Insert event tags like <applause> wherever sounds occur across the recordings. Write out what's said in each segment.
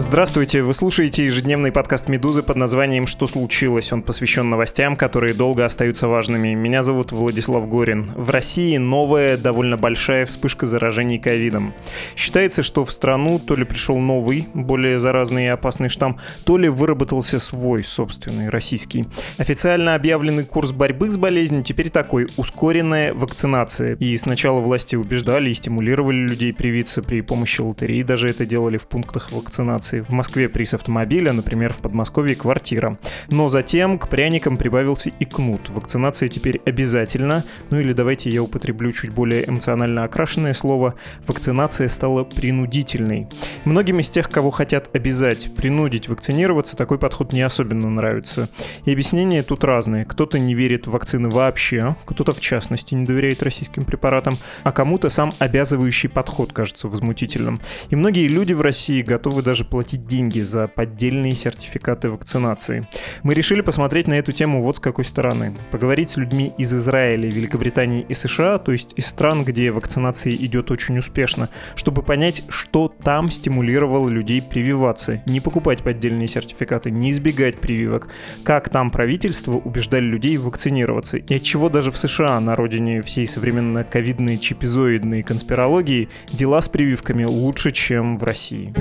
Здравствуйте, вы слушаете ежедневный подкаст «Медузы» под названием «Что случилось?». Он посвящен новостям, которые долго остаются важными. Меня зовут Владислав Горин. В России новая, довольно большая вспышка заражений ковидом. Считается, что в страну то ли пришел новый, более заразный и опасный штамм, то ли выработался свой, собственный, российский. Официально объявленный курс борьбы с болезнью теперь такой – ускоренная вакцинация. И сначала власти убеждали и стимулировали людей привиться при помощи лотереи, даже это делали в пунктах вакцинации в Москве приз автомобиля, например, в Подмосковье квартира. Но затем к пряникам прибавился и кнут. Вакцинация теперь обязательно. Ну или давайте я употреблю чуть более эмоционально окрашенное слово. Вакцинация стала принудительной. Многим из тех, кого хотят обязать, принудить вакцинироваться, такой подход не особенно нравится. И объяснения тут разные. Кто-то не верит в вакцины вообще, кто-то в частности не доверяет российским препаратам, а кому-то сам обязывающий подход кажется возмутительным. И многие люди в России готовы даже платить платить деньги за поддельные сертификаты вакцинации. Мы решили посмотреть на эту тему вот с какой стороны. Поговорить с людьми из Израиля, Великобритании и США, то есть из стран, где вакцинация идет очень успешно, чтобы понять, что там стимулировало людей прививаться, не покупать поддельные сертификаты, не избегать прививок, как там правительство убеждали людей вакцинироваться, и от чего даже в США, на родине всей современно ковидной чипизоидной конспирологии, дела с прививками лучше, чем в России.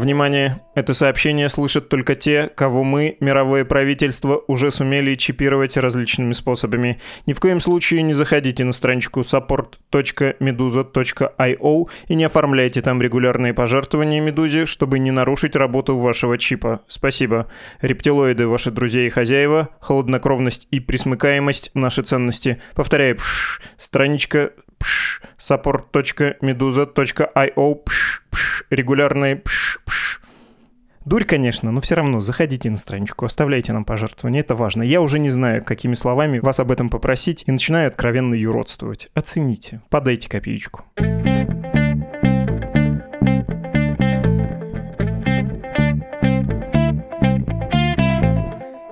Внимание! Это сообщение слышат только те, кого мы, мировое правительство, уже сумели чипировать различными способами. Ни в коем случае не заходите на страничку support.meduza.io и не оформляйте там регулярные пожертвования Медузе, чтобы не нарушить работу вашего чипа. Спасибо. Рептилоиды – ваши друзья и хозяева, холоднокровность и присмыкаемость – наши ценности. Повторяю, пш, страничка support.meduza.io пш, пш, регулярные пш, пш. Дурь, конечно, но все равно заходите на страничку, оставляйте нам пожертвования, это важно. Я уже не знаю, какими словами вас об этом попросить, и начинаю откровенно юродствовать. Оцените, подайте копеечку.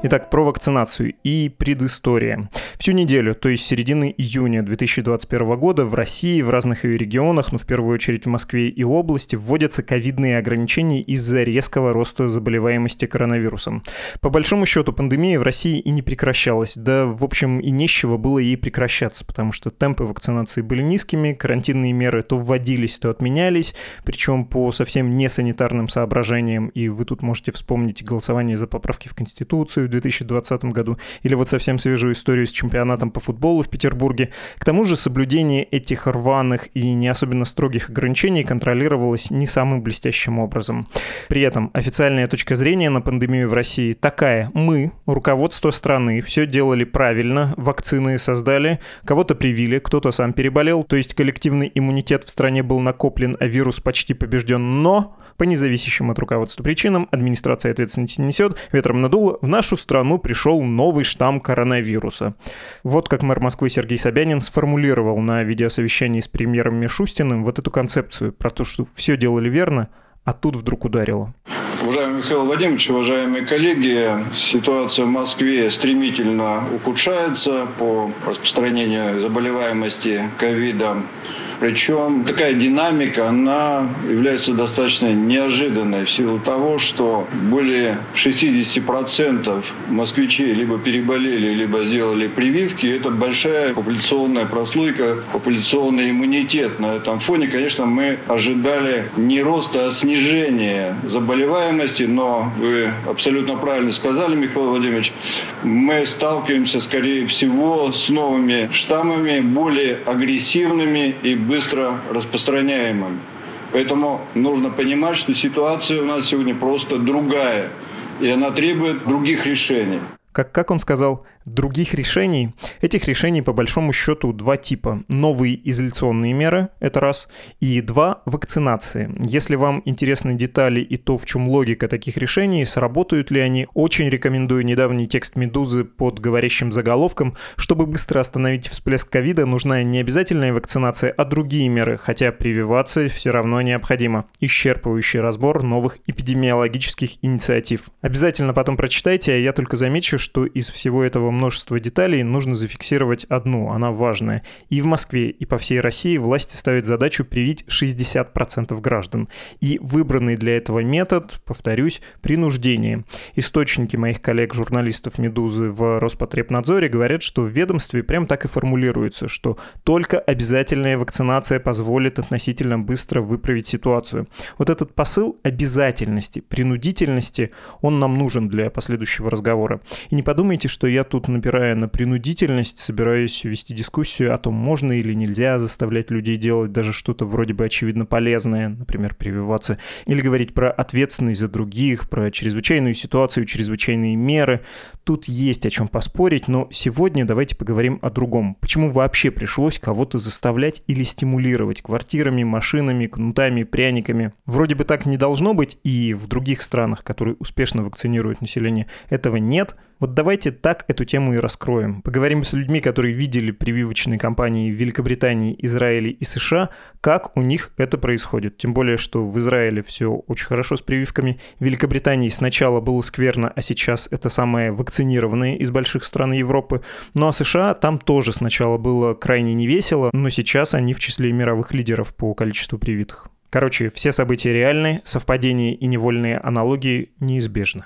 Итак, про вакцинацию и предыстория. Всю неделю, то есть середины июня 2021 года в России, в разных ее регионах, но в первую очередь в Москве и области, вводятся ковидные ограничения из-за резкого роста заболеваемости коронавирусом. По большому счету, пандемия в России и не прекращалась. Да, в общем, и нечего было ей прекращаться, потому что темпы вакцинации были низкими, карантинные меры то вводились, то отменялись, причем по совсем не санитарным соображениям, и вы тут можете вспомнить голосование за поправки в Конституцию в 2020 году, или вот совсем свежую историю с чемпионатом по футболу в Петербурге. К тому же соблюдение этих рваных и не особенно строгих ограничений контролировалось не самым блестящим образом. При этом официальная точка зрения на пандемию в России такая. Мы, руководство страны, все делали правильно, вакцины создали, кого-то привили, кто-то сам переболел, то есть коллективный иммунитет в стране был накоплен, а вирус почти побежден, но по независящим от руководства причинам администрация ответственности несет, ветром надуло, в нашу страну пришел новый штамм коронавируса. Вот как мэр Москвы Сергей Собянин сформулировал на видеосовещании с премьером Мишустиным вот эту концепцию про то, что все делали верно, а тут вдруг ударило. Уважаемый Михаил Владимирович, уважаемые коллеги, ситуация в Москве стремительно ухудшается по распространению заболеваемости ковидом. Причем такая динамика, она является достаточно неожиданной в силу того, что более 60% москвичей либо переболели, либо сделали прививки. Это большая популяционная прослойка, популяционный иммунитет. На этом фоне, конечно, мы ожидали не роста, а снижения заболеваемости, но вы абсолютно правильно сказали, Михаил Владимирович, мы сталкиваемся, скорее всего, с новыми штаммами, более агрессивными и быстро распространяемым. Поэтому нужно понимать, что ситуация у нас сегодня просто другая, и она требует других решений. Как, как он сказал, других решений. Этих решений, по большому счету, два типа. Новые изоляционные меры, это раз, и два – вакцинации. Если вам интересны детали и то, в чем логика таких решений, сработают ли они, очень рекомендую недавний текст «Медузы» под говорящим заголовком. Чтобы быстро остановить всплеск ковида, нужна не обязательная вакцинация, а другие меры, хотя прививаться все равно необходимо. Исчерпывающий разбор новых эпидемиологических инициатив. Обязательно потом прочитайте, а я только замечу, что из всего этого множества деталей нужно зафиксировать одну, она важная. И в Москве, и по всей России власти ставят задачу привить 60% граждан. И выбранный для этого метод, повторюсь, принуждение. Источники моих коллег-журналистов «Медузы» в Роспотребнадзоре говорят, что в ведомстве прям так и формулируется, что только обязательная вакцинация позволит относительно быстро выправить ситуацию. Вот этот посыл обязательности, принудительности, он нам нужен для последующего разговора. И не подумайте, что я тут, напирая на принудительность, собираюсь вести дискуссию о том, можно или нельзя заставлять людей делать даже что-то вроде бы очевидно полезное, например, прививаться, или говорить про ответственность за других, про чрезвычайную ситуацию, чрезвычайные меры. Тут есть о чем поспорить, но сегодня давайте поговорим о другом. Почему вообще пришлось кого-то заставлять или стимулировать квартирами, машинами, кнутами, пряниками? Вроде бы так не должно быть, и в других странах, которые успешно вакцинируют население, этого нет – вот давайте так эту тему и раскроем. Поговорим с людьми, которые видели прививочные кампании в Великобритании, Израиле и США, как у них это происходит. Тем более, что в Израиле все очень хорошо с прививками. В Великобритании сначала было скверно, а сейчас это самые вакцинированные из больших стран Европы. Ну а США там тоже сначала было крайне невесело, но сейчас они в числе мировых лидеров по количеству привитых. Короче, все события реальны, совпадения и невольные аналогии неизбежны.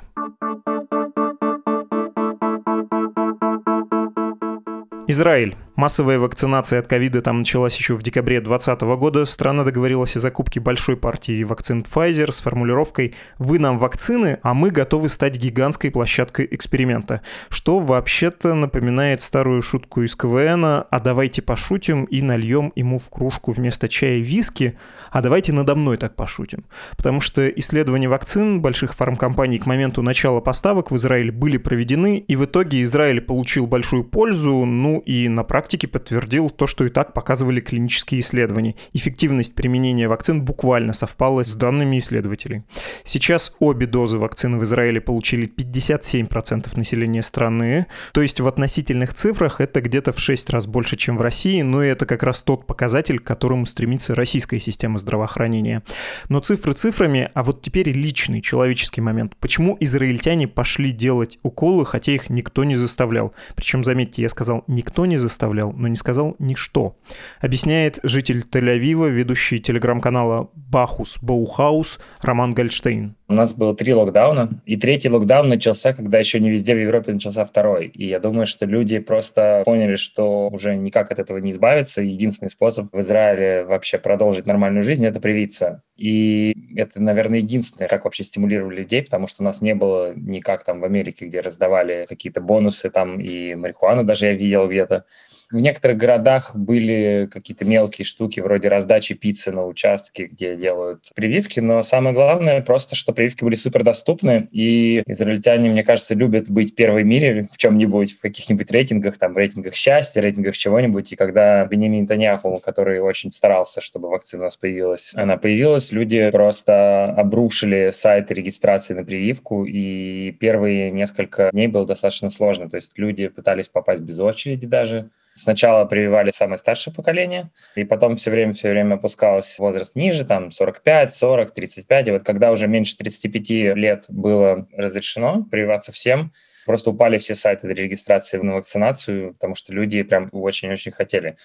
Израиль. Массовая вакцинация от ковида там началась еще в декабре 2020 года. Страна договорилась о закупке большой партии вакцин Pfizer с формулировкой «Вы нам вакцины, а мы готовы стать гигантской площадкой эксперимента», что вообще-то напоминает старую шутку из КВН «А давайте пошутим и нальем ему в кружку вместо чая виски, а давайте надо мной так пошутим». Потому что исследования вакцин больших фармкомпаний к моменту начала поставок в Израиль были проведены, и в итоге Израиль получил большую пользу, ну и на практике практике подтвердил то, что и так показывали клинические исследования. Эффективность применения вакцин буквально совпала с данными исследователей. Сейчас обе дозы вакцины в Израиле получили 57% населения страны, то есть в относительных цифрах это где-то в 6 раз больше, чем в России, но это как раз тот показатель, к которому стремится российская система здравоохранения. Но цифры цифрами, а вот теперь личный человеческий момент. Почему израильтяне пошли делать уколы, хотя их никто не заставлял? Причем, заметьте, я сказал, никто не заставлял, заставлял, но не сказал ничто. Объясняет житель Тель-Авива, ведущий телеграм-канала Бахус Баухаус Роман Гольштейн. У нас было три локдауна, и третий локдаун начался, когда еще не везде в Европе начался второй. И я думаю, что люди просто поняли, что уже никак от этого не избавиться. Единственный способ в Израиле вообще продолжить нормальную жизнь – это привиться. И это, наверное, единственное, как вообще стимулировали людей, потому что у нас не было никак там в Америке, где раздавали какие-то бонусы там, и марихуану даже я видел где-то. В некоторых городах были какие-то мелкие штуки вроде раздачи пиццы на участке, где делают прививки, но самое главное просто, что прививки были супер доступны, и израильтяне, мне кажется, любят быть первой в мире в чем-нибудь, в каких-нибудь рейтингах, там, рейтингах счастья, рейтингах чего-нибудь, и когда Бенемин Таньяху, который очень старался, чтобы вакцина у нас появилась, она появилась, люди просто обрушили сайты регистрации на прививку, и первые несколько дней было достаточно сложно, то есть люди пытались попасть без очереди даже, Сначала прививали самое старшее поколение, и потом все время, все время опускалось возраст ниже, там 45, 40, 35. И вот когда уже меньше 35 лет было разрешено прививаться всем, просто упали все сайты регистрации на вакцинацию, потому что люди прям очень-очень хотели.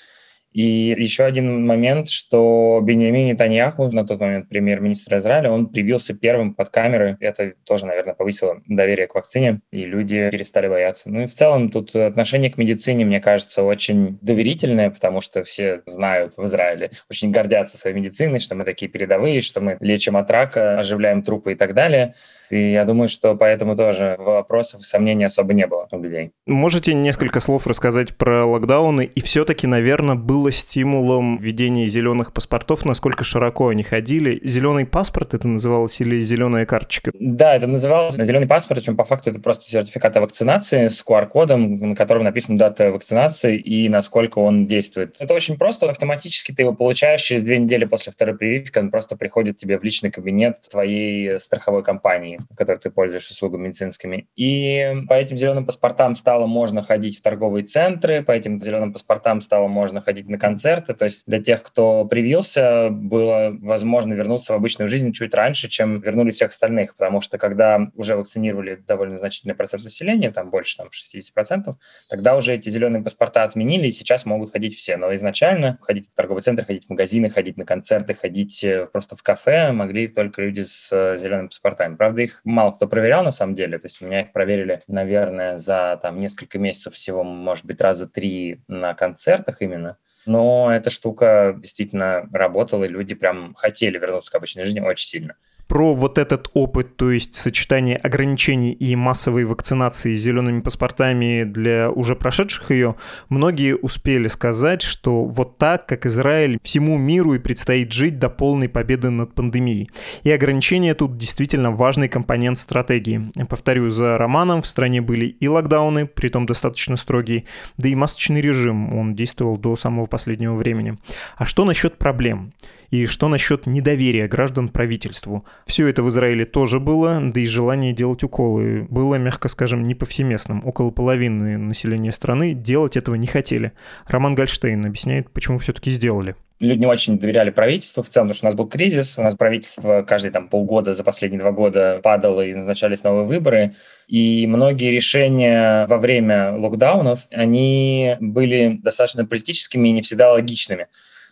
И еще один момент, что Бенjamin Нетаньяху, на тот момент премьер-министр Израиля, он привился первым под камеры. Это тоже, наверное, повысило доверие к вакцине, и люди перестали бояться. Ну и в целом тут отношение к медицине, мне кажется, очень доверительное, потому что все знают в Израиле, очень гордятся своей медициной, что мы такие передовые, что мы лечим от рака, оживляем трупы и так далее. И я думаю, что поэтому тоже вопросов, сомнений особо не было у людей. Можете несколько слов рассказать про локдауны? И все-таки, наверное, было было стимулом введения зеленых паспортов, насколько широко они ходили. Зеленый паспорт это называлось или зеленая карточка? Да, это называлось зеленый паспорт, причем по факту это просто сертификат о вакцинации с QR-кодом, на котором написана дата вакцинации и насколько он действует. Это очень просто, автоматически ты его получаешь через две недели после второй прививки, он просто приходит тебе в личный кабинет твоей страховой компании, в которой ты пользуешься услугами медицинскими. И по этим зеленым паспортам стало можно ходить в торговые центры, по этим зеленым паспортам стало можно ходить на концерты. То есть для тех, кто привился, было возможно вернуться в обычную жизнь чуть раньше, чем вернули всех остальных. Потому что когда уже вакцинировали довольно значительный процент населения, там больше там, 60%, тогда уже эти зеленые паспорта отменили, и сейчас могут ходить все. Но изначально ходить в торговый центр, ходить в магазины, ходить на концерты, ходить э, просто в кафе могли только люди с э, зелеными паспортами. Правда, их мало кто проверял на самом деле. То есть у меня их проверили, наверное, за там несколько месяцев всего, может быть, раза три на концертах именно. Но эта штука действительно работала, и люди прям хотели вернуться к обычной жизни очень сильно про вот этот опыт, то есть сочетание ограничений и массовой вакцинации зелеными паспортами для уже прошедших ее, многие успели сказать, что вот так, как Израиль, всему миру и предстоит жить до полной победы над пандемией. И ограничения тут действительно важный компонент стратегии. Повторю, за Романом в стране были и локдауны, притом достаточно строгие, да и масочный режим, он действовал до самого последнего времени. А что насчет проблем? И что насчет недоверия граждан правительству? Все это в Израиле тоже было, да и желание делать уколы было, мягко скажем, не повсеместным. Около половины населения страны делать этого не хотели. Роман Гольштейн объясняет, почему все-таки сделали люди не очень доверяли правительству в целом, потому что у нас был кризис, у нас правительство каждые там полгода за последние два года падало и назначались новые выборы, и многие решения во время локдаунов, они были достаточно политическими и не всегда логичными.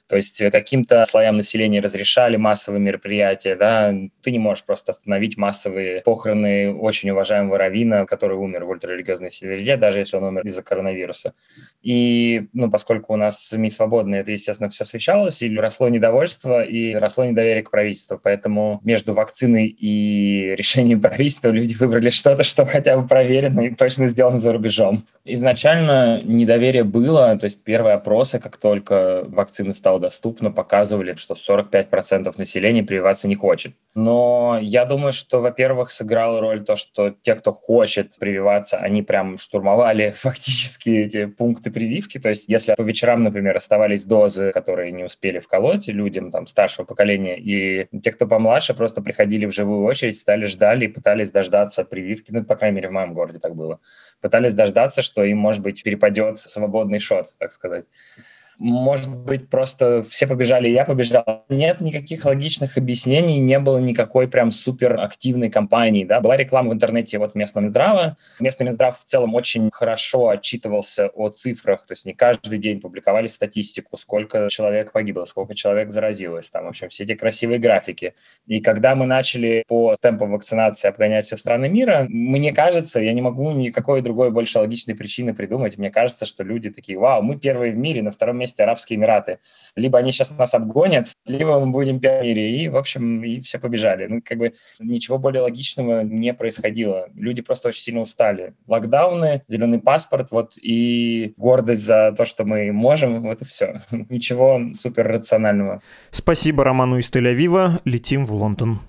То есть э, каким-то слоям населения разрешали массовые мероприятия, да, ты не можешь просто остановить массовые похороны очень уважаемого равина, который умер в ультрарелигиозной среде, даже если он умер из-за коронавируса. И, ну, поскольку у нас СМИ свободные, это, естественно, все освещалось, и росло недовольство, и росло недоверие к правительству. Поэтому между вакциной и <laughs> решением правительства люди выбрали что-то, что хотя бы проверено и точно сделано за рубежом. Изначально недоверие было, то есть первые опросы, как только вакцина стала стало доступно, показывали, что 45% населения прививаться не хочет. Но я думаю, что, во-первых, сыграла роль то, что те, кто хочет прививаться, они прям штурмовали <laughs> фактически эти пункты прививки. То есть если по вечерам, например, оставались дозы, которые не успели вколоть людям там старшего поколения, и те, кто помладше, просто приходили в живую очередь, стали ждали и пытались дождаться прививки. Ну, по крайней мере, в моем городе так было. Пытались дождаться, что им, может быть, перепадет свободный шот, так сказать. Может быть, просто все побежали, и я побежал. Нет никаких логичных объяснений, не было никакой прям супер активной кампании. Да? Была реклама в интернете от местного Минздрава. Местный Минздрав в целом очень хорошо отчитывался о цифрах, то есть не каждый день публиковали статистику, сколько человек погибло, сколько человек заразилось, там, в общем, все эти красивые графики. И когда мы начали по темпам вакцинации обгонять все страны мира, мне кажется, я не могу никакой другой больше логичной причины придумать, мне кажется, что люди такие, вау, мы первые в мире, на втором месте месте Арабские Эмираты. Либо они сейчас нас обгонят, либо мы будем в мире. И, в общем, и все побежали. Ну, как бы ничего более логичного не происходило. Люди просто очень сильно устали. Локдауны, зеленый паспорт, вот и гордость за то, что мы можем, вот и все. <laughs> Ничего супер рационального. Спасибо Роману из Тель-Авива. Летим в Лондон.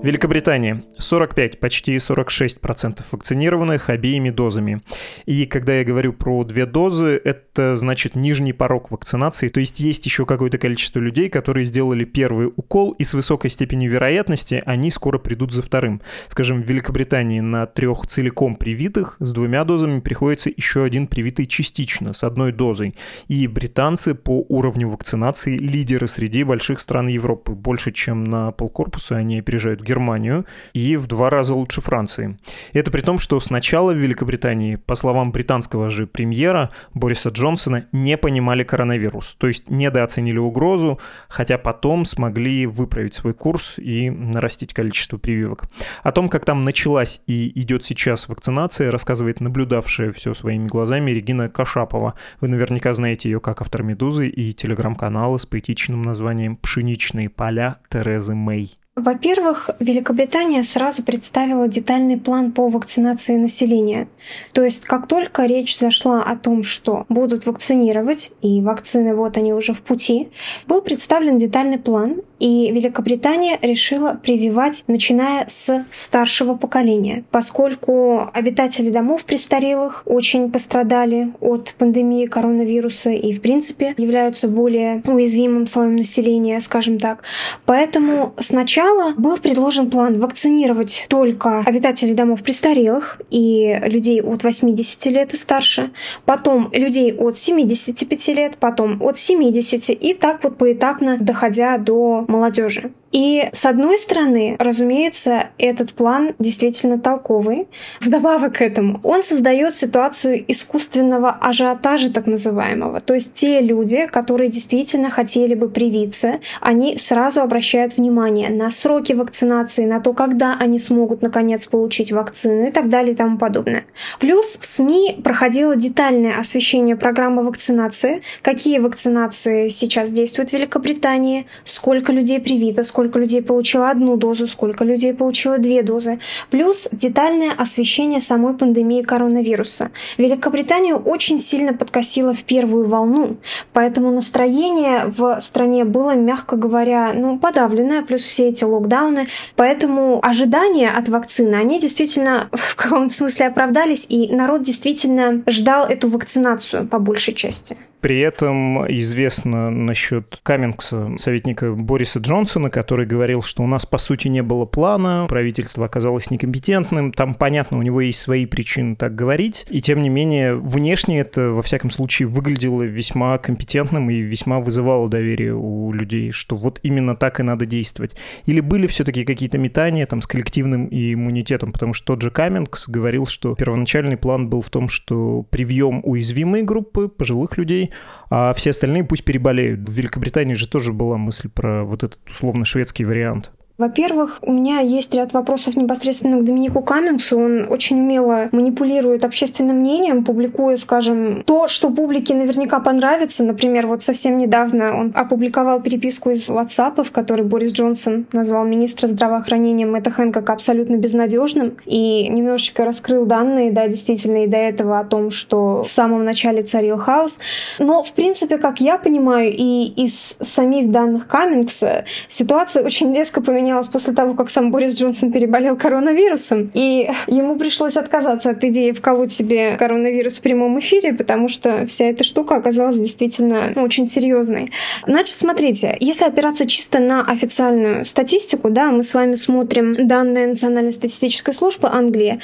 Великобритания. 45, почти 46% вакцинированных обеими дозами. И когда я говорю про две дозы, это значит нижний порог вакцинации. То есть есть еще какое-то количество людей, которые сделали первый укол, и с высокой степенью вероятности они скоро придут за вторым. Скажем, в Великобритании на трех целиком привитых с двумя дозами приходится еще один привитый частично, с одной дозой. И британцы по уровню вакцинации лидеры среди больших стран Европы. Больше, чем на полкорпуса они опережают Германию и в два раза лучше Франции. Это при том, что сначала в Великобритании, по словам британского же премьера Бориса Джонсона, не понимали коронавирус, то есть недооценили угрозу, хотя потом смогли выправить свой курс и нарастить количество прививок. О том, как там началась и идет сейчас вакцинация, рассказывает наблюдавшая все своими глазами Регина Кашапова. Вы наверняка знаете ее как автор «Медузы» и телеграм-канала с поэтичным названием «Пшеничные поля Терезы Мэй». Во-первых, Великобритания сразу представила детальный план по вакцинации населения. То есть, как только речь зашла о том, что будут вакцинировать, и вакцины вот они уже в пути, был представлен детальный план, и Великобритания решила прививать, начиная с старшего поколения, поскольку обитатели домов престарелых очень пострадали от пандемии коронавируса и, в принципе, являются более уязвимым слоем населения, скажем так. Поэтому сначала был предложен план вакцинировать только обитателей домов престарелых и людей от 80 лет и старше, потом людей от 75 лет, потом от 70 и так вот поэтапно доходя до молодежи. И с одной стороны, разумеется, этот план действительно толковый. Вдобавок к этому, он создает ситуацию искусственного ажиотажа так называемого. То есть те люди, которые действительно хотели бы привиться, они сразу обращают внимание на сроки вакцинации, на то, когда они смогут наконец получить вакцину и так далее и тому подобное. Плюс в СМИ проходило детальное освещение программы вакцинации, какие вакцинации сейчас действуют в Великобритании, сколько людей привито, сколько сколько людей получило одну дозу, сколько людей получило две дозы, плюс детальное освещение самой пандемии коронавируса. Великобританию очень сильно подкосило в первую волну, поэтому настроение в стране было, мягко говоря, ну, подавленное, плюс все эти локдауны, поэтому ожидания от вакцины, они действительно <laughs> в каком-то смысле оправдались, и народ действительно ждал эту вакцинацию по большей части. При этом известно насчет Каммингса, советника Бориса Джонсона, который говорил, что у нас, по сути, не было плана, правительство оказалось некомпетентным. Там, понятно, у него есть свои причины так говорить. И, тем не менее, внешне это, во всяком случае, выглядело весьма компетентным и весьма вызывало доверие у людей, что вот именно так и надо действовать. Или были все-таки какие-то метания там с коллективным иммунитетом, потому что тот же Каммингс говорил, что первоначальный план был в том, что привьем уязвимые группы пожилых людей, а все остальные пусть переболеют. В Великобритании же тоже была мысль про вот этот условно шведский вариант. Во-первых, у меня есть ряд вопросов непосредственно к Доминику Каммингсу. Он очень умело манипулирует общественным мнением, публикуя, скажем, то, что публике наверняка понравится. Например, вот совсем недавно он опубликовал переписку из WhatsApp, в которой Борис Джонсон назвал министра здравоохранения Мэтта Хэнкока абсолютно безнадежным и немножечко раскрыл данные, да, действительно, и до этого о том, что в самом начале царил хаос. Но, в принципе, как я понимаю, и из самих данных Каммингса ситуация очень резко поменялась поменялось после того, как сам Борис Джонсон переболел коронавирусом, и ему пришлось отказаться от идеи вколоть себе коронавирус в прямом эфире, потому что вся эта штука оказалась действительно ну, очень серьезной. Значит, смотрите, если опираться чисто на официальную статистику, да, мы с вами смотрим данные Национальной статистической службы Англии,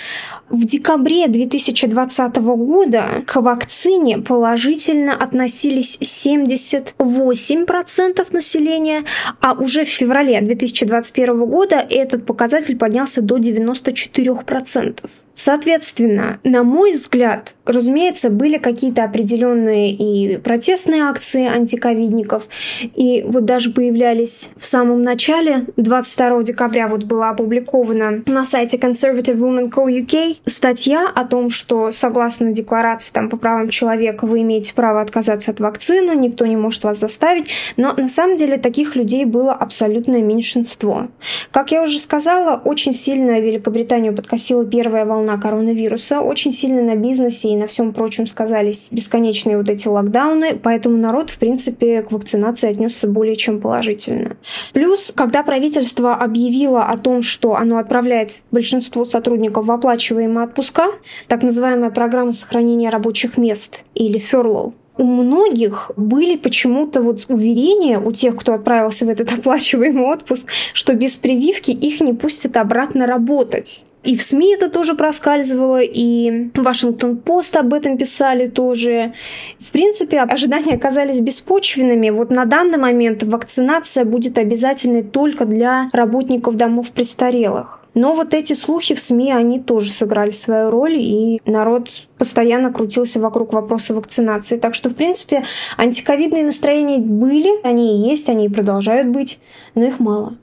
в декабре 2020 года к вакцине положительно относились 78% населения, а уже в феврале 2021 2021 года этот показатель поднялся до 94%. Соответственно, на мой взгляд, разумеется, были какие-то определенные и протестные акции антиковидников, и вот даже появлялись в самом начале, 22 декабря вот была опубликована на сайте Conservative Women Co. UK статья о том, что согласно декларации там, по правам человека вы имеете право отказаться от вакцины, никто не может вас заставить, но на самом деле таких людей было абсолютное меньшинство. Как я уже сказала, очень сильно Великобританию подкосила первая волна коронавируса, очень сильно на бизнесе и на всем прочем сказались бесконечные вот эти локдауны, поэтому народ, в принципе, к вакцинации отнесся более чем положительно. Плюс, когда правительство объявило о том, что оно отправляет большинство сотрудников в оплачиваемые отпуска, так называемая программа сохранения рабочих мест или furlough, у многих были почему-то вот уверения у тех, кто отправился в этот <laughs> оплачиваемый отпуск, что без прививки их не пустят обратно работать. И в СМИ это тоже проскальзывало, и Вашингтон Пост об этом писали тоже. В принципе, ожидания оказались беспочвенными. Вот на данный момент вакцинация будет обязательной только для работников домов престарелых. Но вот эти слухи в СМИ, они тоже сыграли свою роль, и народ постоянно крутился вокруг вопроса вакцинации. Так что, в принципе, антиковидные настроения были, они и есть, они и продолжают быть, но их мало.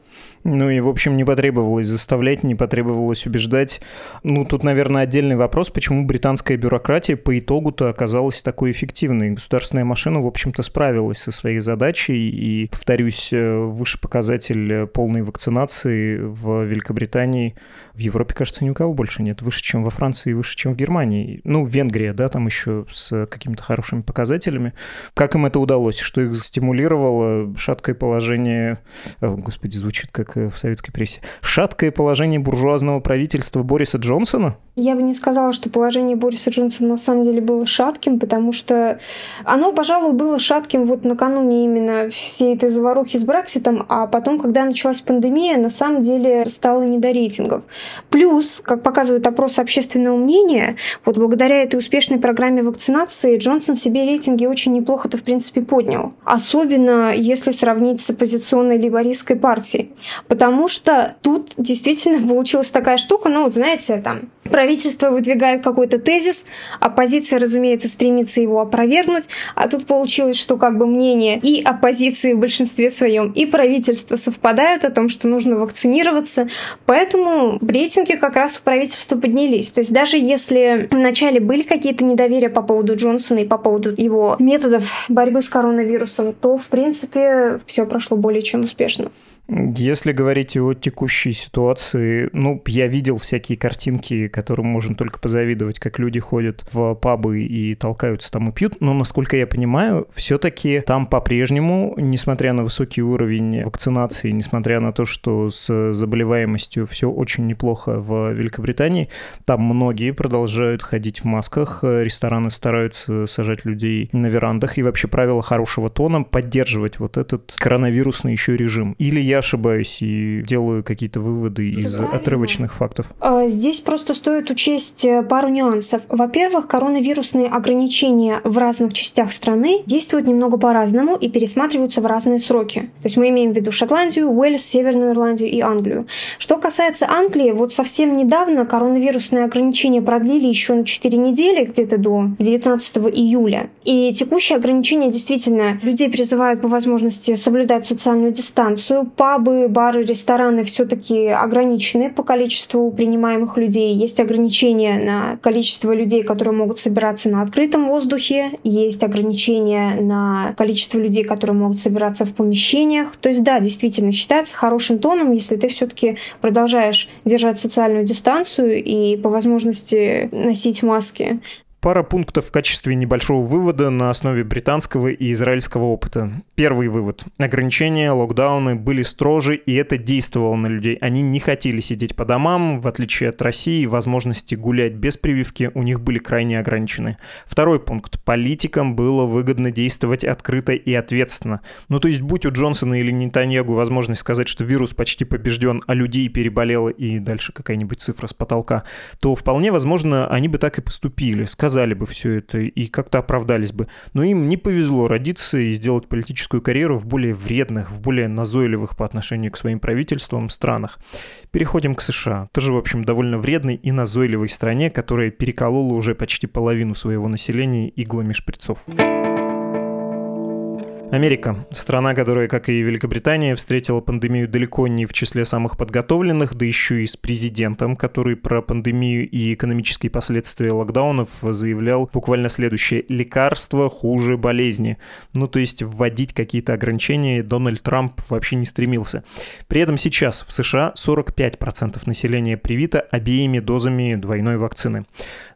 Ну и, в общем, не потребовалось заставлять, не потребовалось убеждать. Ну, тут, наверное, отдельный вопрос, почему британская бюрократия по итогу-то оказалась такой эффективной. Государственная машина, в общем-то, справилась со своей задачей, и, повторюсь, э, выше показатель полной вакцинации в Великобритании, в Европе, кажется, ни у кого больше нет. Выше, чем во Франции, выше, чем в Германии. Ну, Венгрия, да, там еще с какими-то хорошими показателями. Как им это удалось? Что их стимулировало? Шаткое положение... О, господи, звучит как в советской прессе. Шаткое положение буржуазного правительства Бориса Джонсона? Я бы не сказала, что положение Бориса Джонсона на самом деле было шатким, потому что оно, пожалуй, было шатким вот накануне именно всей этой заварухи с Брекситом, а потом, когда началась пандемия, на самом деле стало не до рейтингов. Плюс, как показывают опросы общественного мнения, вот благодаря этой успешной программе вакцинации Джонсон себе рейтинги очень неплохо-то, в принципе, поднял. Особенно если сравнить с оппозиционной либористской партией. Потому что тут действительно получилась такая штука, ну вот знаете, там Правительство выдвигает какой-то тезис, оппозиция, разумеется, стремится его опровергнуть, а тут получилось, что как бы мнение и оппозиции в большинстве своем, и правительства совпадают о том, что нужно вакцинироваться, поэтому рейтинги как раз у правительства поднялись. То есть даже если вначале были какие-то недоверия по поводу Джонсона и по поводу его методов борьбы с коронавирусом, то, в принципе, все прошло более чем успешно. Если говорить о текущей ситуации, ну, я видел всякие картинки, которым можно только позавидовать, как люди ходят в пабы и толкаются там и пьют, но, насколько я понимаю, все-таки там по-прежнему, несмотря на высокий уровень вакцинации, несмотря на то, что с заболеваемостью все очень неплохо в Великобритании, там многие продолжают ходить в масках, рестораны стараются сажать людей на верандах, и вообще правило хорошего тона поддерживать вот этот коронавирусный еще режим. Или я ошибаюсь и делаю какие-то выводы из правильно. отрывочных фактов? А, здесь просто стоит учесть э, пару нюансов. Во-первых, коронавирусные ограничения в разных частях страны действуют немного по-разному и пересматриваются в разные сроки. То есть мы имеем в виду Шотландию, Уэльс, Северную Ирландию и Англию. Что касается Англии, вот совсем недавно коронавирусные ограничения продлили еще на 4 недели, где-то до 19 июля. И текущие ограничения действительно людей призывают по возможности соблюдать социальную дистанцию, пабы, бары, рестораны все-таки ограничены по количеству принимаемых людей. Есть ограничения на количество людей, которые могут собираться на открытом воздухе. Есть ограничения на количество людей, которые могут собираться в помещениях. То есть, да, действительно считается хорошим тоном, если ты все-таки продолжаешь держать социальную дистанцию и по возможности носить маски. Пара пунктов в качестве небольшого вывода на основе британского и израильского опыта. Первый вывод. Ограничения, локдауны были строже, и это действовало на людей. Они не хотели сидеть по домам, в отличие от России, возможности гулять без прививки у них были крайне ограничены. Второй пункт. Политикам было выгодно действовать открыто и ответственно. Ну то есть, будь у Джонсона или Нетаньягу возможность сказать, что вирус почти побежден, а людей переболело, и дальше какая-нибудь цифра с потолка, то вполне возможно, они бы так и поступили сказали бы все это и как-то оправдались бы. Но им не повезло родиться и сделать политическую карьеру в более вредных, в более назойливых по отношению к своим правительствам странах. Переходим к США. Тоже, в общем, довольно вредной и назойливой стране, которая переколола уже почти половину своего населения иглами шприцов. Америка. Страна, которая, как и Великобритания, встретила пандемию далеко не в числе самых подготовленных, да еще и с президентом, который про пандемию и экономические последствия локдаунов заявлял буквально следующее. Лекарство хуже болезни. Ну, то есть вводить какие-то ограничения Дональд Трамп вообще не стремился. При этом сейчас в США 45% населения привито обеими дозами двойной вакцины.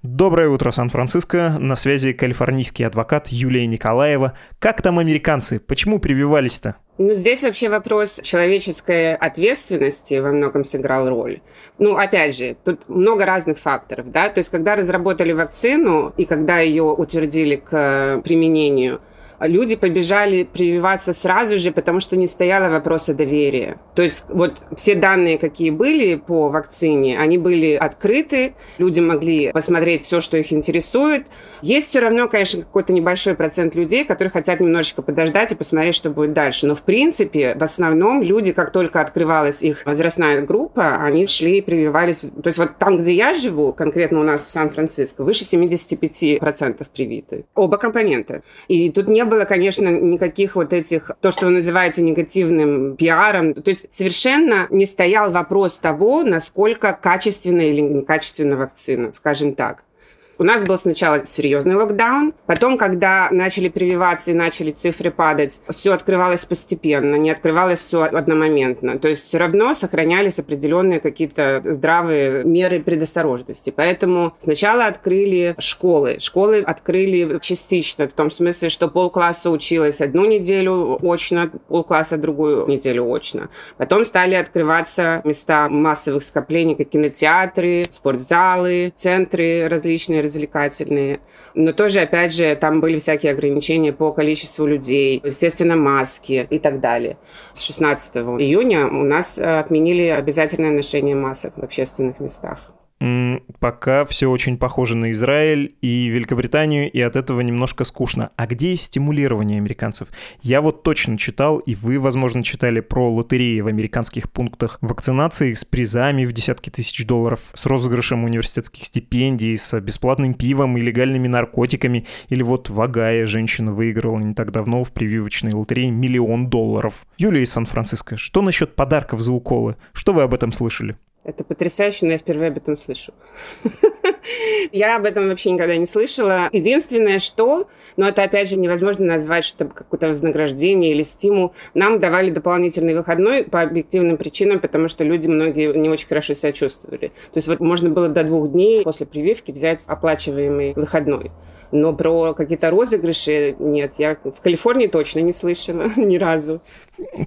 Доброе утро, Сан-Франциско. На связи калифорнийский адвокат Юлия Николаева. Как там американцы? Почему прививались-то? Ну, здесь вообще вопрос человеческой ответственности во многом сыграл роль. Ну, опять же, тут много разных факторов, да, то есть когда разработали вакцину и когда ее утвердили к применению – люди побежали прививаться сразу же, потому что не стояло вопроса доверия. То есть вот все данные, какие были по вакцине, они были открыты, люди могли посмотреть все, что их интересует. Есть все равно, конечно, какой-то небольшой процент людей, которые хотят немножечко подождать и посмотреть, что будет дальше. Но в принципе, в основном люди, как только открывалась их возрастная группа, они шли и прививались. То есть вот там, где я живу, конкретно у нас в Сан-Франциско, выше 75% привиты. Оба компонента. И тут не было, конечно, никаких вот этих, то, что вы называете негативным пиаром. То есть совершенно не стоял вопрос того, насколько качественная или некачественная вакцина, скажем так. У нас был сначала серьезный локдаун, потом, когда начали прививаться и начали цифры падать, все открывалось постепенно, не открывалось все одномоментно. То есть все равно сохранялись определенные какие-то здравые меры предосторожности. Поэтому сначала открыли школы. Школы открыли частично, в том смысле, что полкласса училась одну неделю очно, полкласса другую неделю очно. Потом стали открываться места массовых скоплений, как кинотеатры, спортзалы, центры различные развлекательные. Но тоже, опять же, там были всякие ограничения по количеству людей, естественно, маски и так далее. С 16 июня у нас э, отменили обязательное ношение масок в общественных местах. Пока все очень похоже на Израиль и Великобританию, и от этого немножко скучно. А где стимулирование американцев? Я вот точно читал, и вы, возможно, читали про лотереи в американских пунктах вакцинации с призами в десятки тысяч долларов, с розыгрышем университетских стипендий, с бесплатным пивом и легальными наркотиками. Или вот в Огайо женщина выиграла не так давно в прививочной лотерее миллион долларов. Юлия из Сан-Франциско, что насчет подарков за уколы? Что вы об этом слышали? Это потрясающе, но я впервые об этом слышу. <laughs> Я об этом вообще никогда не слышала. Единственное, что, но это опять же невозможно назвать, что это какое-то вознаграждение или стимул. Нам давали дополнительный выходной по объективным причинам, потому что люди многие не очень хорошо себя чувствовали. То есть вот можно было до двух дней после прививки взять оплачиваемый выходной. Но про какие-то розыгрыши нет. Я в Калифорнии точно не слышала <laughs> ни разу.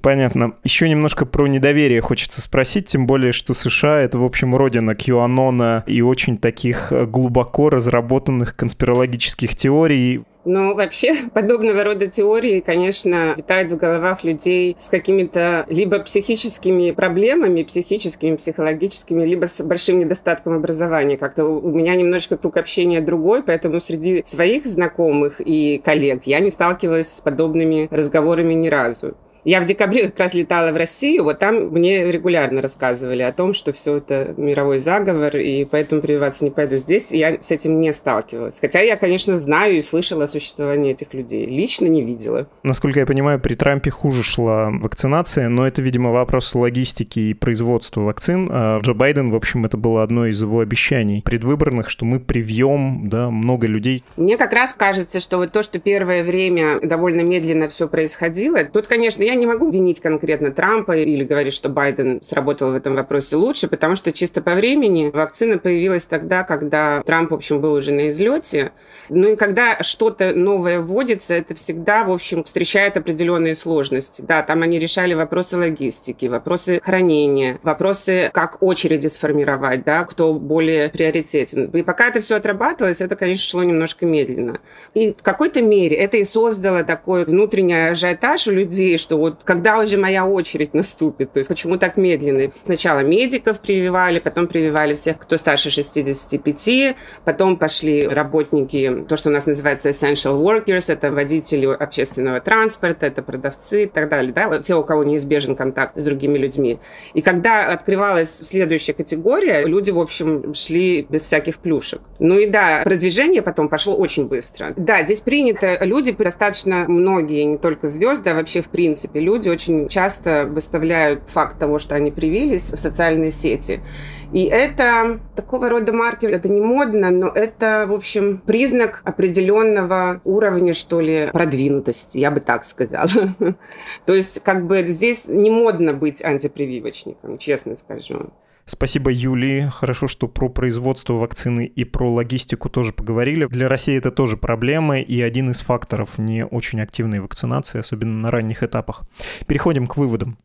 Понятно. Еще немножко про недоверие хочется спросить, тем более, что США — это, в общем, родина QAnon и очень таких глубоко разработанных конспирологических теорий. Но вообще <laughs> подобного рода теории, конечно, витают в головах людей с какими-то либо психическими проблемами, психическими, психологическими, либо с большим недостатком образования. Как-то у меня немножечко круг общения другой, поэтому среди своих знакомых и коллег я не сталкивалась с подобными разговорами ни разу. Я в декабре как раз летала в Россию, вот там мне регулярно рассказывали о том, что все это мировой заговор, и поэтому прививаться не пойду. Здесь я с этим не сталкивалась. Хотя я, конечно, знаю и слышала о существовании этих людей. Лично не видела. Насколько я понимаю, при Трампе хуже шла вакцинация, но это, видимо, вопрос логистики и производства вакцин. А Джо Байден, в общем, это было одно из его обещаний предвыборных, что мы привьем да, много людей. Мне как раз кажется, что вот то, что первое время довольно медленно все происходило, тут, конечно, я не могу винить конкретно Трампа или говорить, что Байден сработал в этом вопросе лучше, потому что чисто по времени вакцина появилась тогда, когда Трамп, в общем, был уже на излете. Ну и когда что-то новое вводится, это всегда, в общем, встречает определенные сложности. Да, там они решали вопросы логистики, вопросы хранения, вопросы, как очереди сформировать, да, кто более приоритетен. И пока это все отрабатывалось, это, конечно, шло немножко медленно. И в какой-то мере это и создало такой внутренний ажиотаж у людей, что вот когда уже моя очередь наступит, то есть почему так медленно. Сначала медиков прививали, потом прививали всех, кто старше 65, потом пошли работники, то, что у нас называется essential workers, это водители общественного транспорта, это продавцы и так далее, да, вот те, у кого неизбежен контакт с другими людьми. И когда открывалась следующая категория, люди, в общем, шли без всяких плюшек. Ну и да, продвижение потом пошло очень быстро. Да, здесь принято, люди достаточно многие, не только звезды, а вообще в принципе, принципе, люди очень часто выставляют факт того, что они привились в социальные сети. И это такого рода маркер, это не модно, но это, в общем, признак определенного уровня, что ли, продвинутости, я бы так сказала. <laughs> То есть, как бы здесь не модно быть антипрививочником, честно скажу. Спасибо, Юлии. Хорошо, что про производство вакцины и про логистику тоже поговорили. Для России это тоже проблема и один из факторов не очень активной вакцинации, особенно на ранних этапах. Переходим к выводам.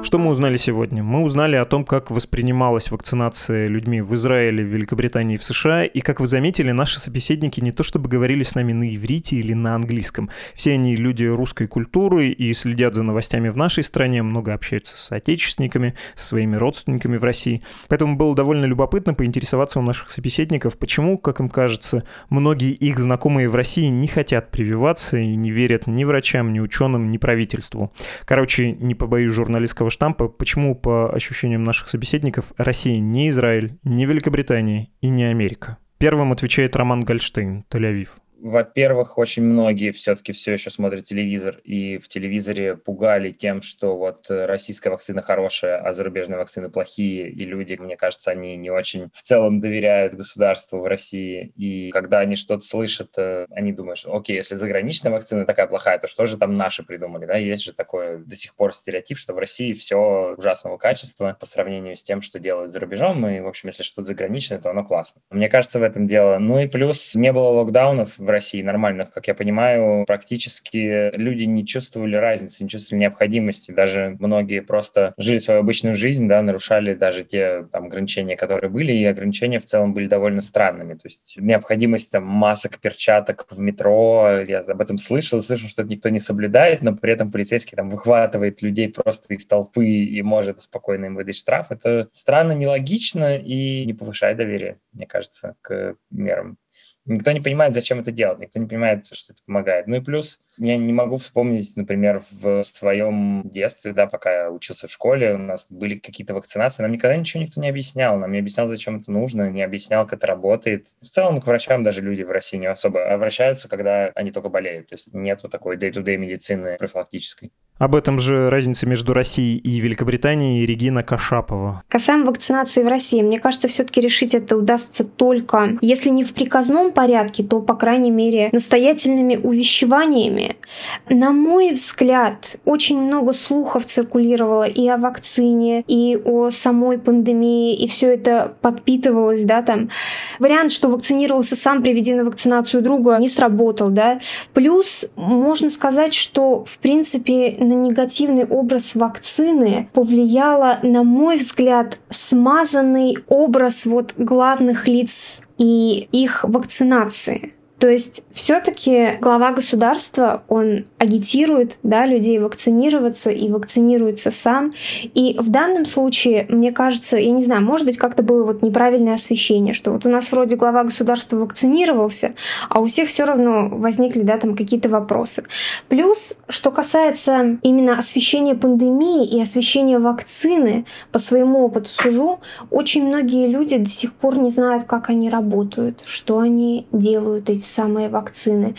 Что мы узнали сегодня? Мы узнали о том, как воспринималась вакцинация людьми в Израиле, в Великобритании и в США. И, как вы заметили, наши собеседники не то чтобы говорили с нами на иврите или на английском. Все они люди русской культуры и следят за новостями в нашей стране, много общаются с отечественниками, со своими родственниками в России. Поэтому было довольно любопытно поинтересоваться у наших собеседников, почему, как им кажется, многие их знакомые в России не хотят прививаться и не верят ни врачам, ни ученым, ни правительству. Короче, не побоюсь журналистского этого штампа, почему, по ощущениям наших собеседников, Россия не Израиль, не Великобритания и не Америка? Первым отвечает Роман Гольштейн, Тель-Авив во-первых, очень многие все-таки все еще смотрят телевизор, и в телевизоре пугали тем, что вот российская вакцина хорошая, а зарубежные вакцины плохие, и люди, мне кажется, они не очень в целом доверяют государству в России, и когда они что-то слышат, э, они думают, что, окей, если заграничная вакцина такая плохая, то что же там наши придумали, да, есть же такой до сих пор стереотип, что в России все ужасного качества по сравнению с тем, что делают за рубежом, и, в общем, если что-то заграничное, то оно классно. Мне кажется, в этом дело. Ну и плюс не было локдаунов, в России нормальных, как я понимаю, практически люди не чувствовали разницы, не чувствовали необходимости. Даже многие просто жили свою обычную жизнь, да, нарушали даже те там, ограничения, которые были, и ограничения в целом были довольно странными. То есть необходимость там, масок, перчаток в метро, я об этом слышал, слышал, что это никто не соблюдает, но при этом полицейский там выхватывает людей просто из толпы и может спокойно им выдать штраф. Это странно, нелогично и не повышает доверие, мне кажется, к мерам Никто не понимает, зачем это делать, никто не понимает, что это помогает. Ну и плюс я не могу вспомнить, например, в своем детстве, да, пока я учился в школе, у нас были какие-то вакцинации, нам никогда ничего никто не объяснял, нам не объяснял, зачем это нужно, не объяснял, как это работает. В целом к врачам даже люди в России не особо обращаются, когда они только болеют, то есть нету такой day-to-day медицины профилактической. Об этом же разнице между Россией и Великобританией Регина Кашапова. Касаемо вакцинации в России, мне кажется, все-таки решить это удастся только, если не в приказном порядке, то, по крайней мере, настоятельными увещеваниями. На мой взгляд, очень много слухов циркулировало и о вакцине, и о самой пандемии, и все это подпитывалось, да, там. Вариант, что вакцинировался сам, приведи на вакцинацию друга, не сработал, да. Плюс можно сказать, что, в принципе, на негативный образ вакцины повлияло, на мой взгляд, смазанный образ вот главных лиц и их вакцинации. То есть все-таки глава государства, он агитирует да, людей вакцинироваться и вакцинируется сам. И в данном случае, мне кажется, я не знаю, может быть, как-то было вот неправильное освещение, что вот у нас вроде глава государства вакцинировался, а у всех все равно возникли да, там какие-то вопросы. Плюс, что касается именно освещения пандемии и освещения вакцины, по своему опыту сужу, очень многие люди до сих пор не знают, как они работают, что они делают эти самые вакцины.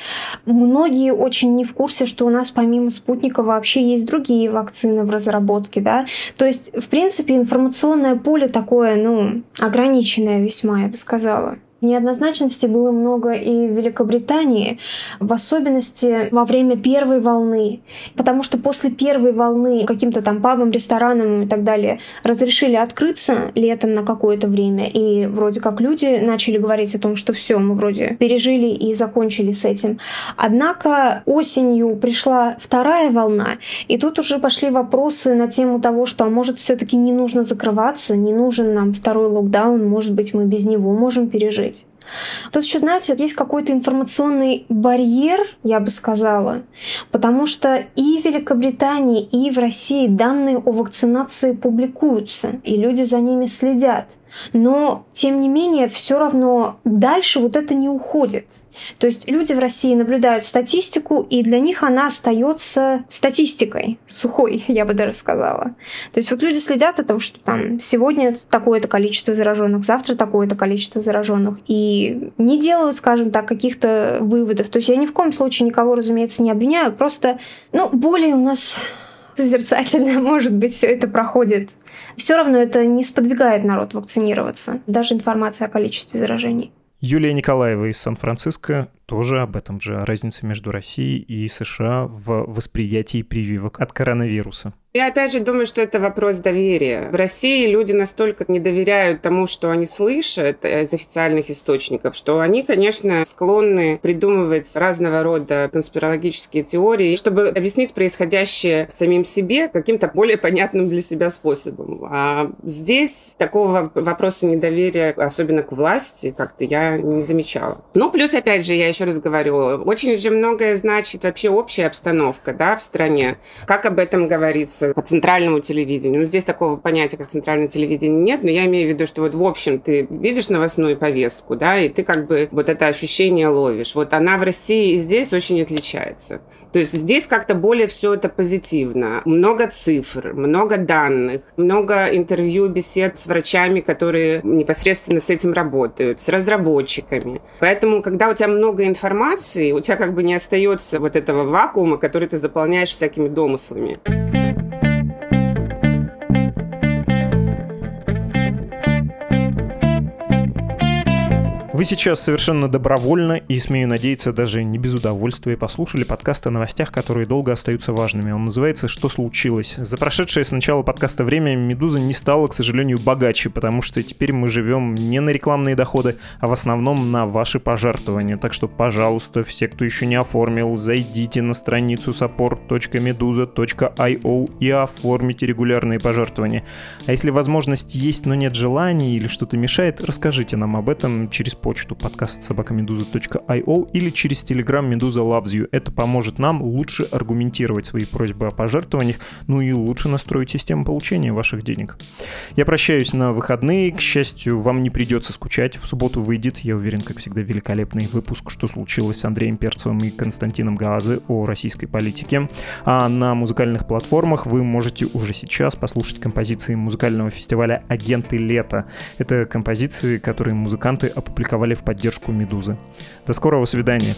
Многие очень не в курсе, что у нас помимо спутника вообще есть другие вакцины в разработке, да. То есть, в принципе, информационное поле такое, ну, ограниченное весьма, я бы сказала. Неоднозначности было много и в Великобритании, в особенности во время первой волны, потому что после первой волны каким-то там пабам, ресторанам и так далее разрешили открыться летом на какое-то время, и вроде как люди начали говорить о том, что все, мы вроде пережили и закончили с этим. Однако осенью пришла вторая волна, и тут уже пошли вопросы на тему того, что а может все-таки не нужно закрываться, не нужен нам второй локдаун, может быть мы без него можем пережить жить. Тут еще, знаете, есть какой-то информационный барьер, я бы сказала, потому что и в Великобритании, и в России данные о вакцинации публикуются, и люди за ними следят. Но, тем не менее, все равно дальше вот это не уходит. То есть люди в России наблюдают статистику, и для них она остается статистикой, сухой, <laughs> я бы даже сказала. То есть вот люди следят о том, что там сегодня такое-то количество зараженных, завтра такое-то количество зараженных, и не делают, скажем так, каких-то выводов. То есть я ни в коем случае никого, разумеется, не обвиняю, просто, ну, более у нас созерцательно, <laughs> может быть, все это проходит. Все равно это не сподвигает народ вакцинироваться, даже информация о количестве заражений. Юлия Николаева из Сан-Франциско тоже об этом же, о разнице между Россией и США в восприятии прививок от коронавируса. Я опять же думаю, что это вопрос доверия. В России люди настолько не доверяют тому, что они слышат из официальных источников, что они, конечно, склонны придумывать разного рода конспирологические теории, чтобы объяснить происходящее самим себе каким-то более понятным для себя способом. А здесь такого вопроса недоверия, особенно к власти, как-то я не замечала. Ну, плюс, опять же, я еще раз говорю, очень же многое значит вообще общая обстановка да, в стране. Как об этом говорится? Относится по центральному телевидению. Ну, здесь такого понятия, как центральное телевидение, нет, но я имею в виду, что вот в общем ты видишь новостную повестку, да, и ты как бы вот это ощущение ловишь. Вот она в России и здесь очень отличается. То есть здесь как-то более все это позитивно. Много цифр, много данных, много интервью, бесед с врачами, которые непосредственно с этим работают, с разработчиками. Поэтому, когда у тебя много информации, у тебя как бы не остается вот этого вакуума, который ты заполняешь всякими домыслами. Вы сейчас совершенно добровольно и, смею надеяться, даже не без удовольствия послушали подкаст о новостях, которые долго остаются важными. Он называется «Что случилось?». За прошедшее с начала подкаста время «Медуза» не стала, к сожалению, богаче, потому что теперь мы живем не на рекламные доходы, а в основном на ваши пожертвования. Так что, пожалуйста, все, кто еще не оформил, зайдите на страницу support.meduza.io и оформите регулярные пожертвования. А если возможность есть, но нет желания или что-то мешает, расскажите нам об этом через почту почту подкаст собакамедуза.io или через телеграм Медуза Loves You. Это поможет нам лучше аргументировать свои просьбы о пожертвованиях, ну и лучше настроить систему получения ваших денег. Я прощаюсь на выходные. К счастью, вам не придется скучать. В субботу выйдет, я уверен, как всегда, великолепный выпуск «Что случилось» с Андреем Перцевым и Константином Гаазы о российской политике. А на музыкальных платформах вы можете уже сейчас послушать композиции музыкального фестиваля «Агенты лета». Это композиции, которые музыканты опубликовали опубликовали в поддержку «Медузы». До скорого свидания!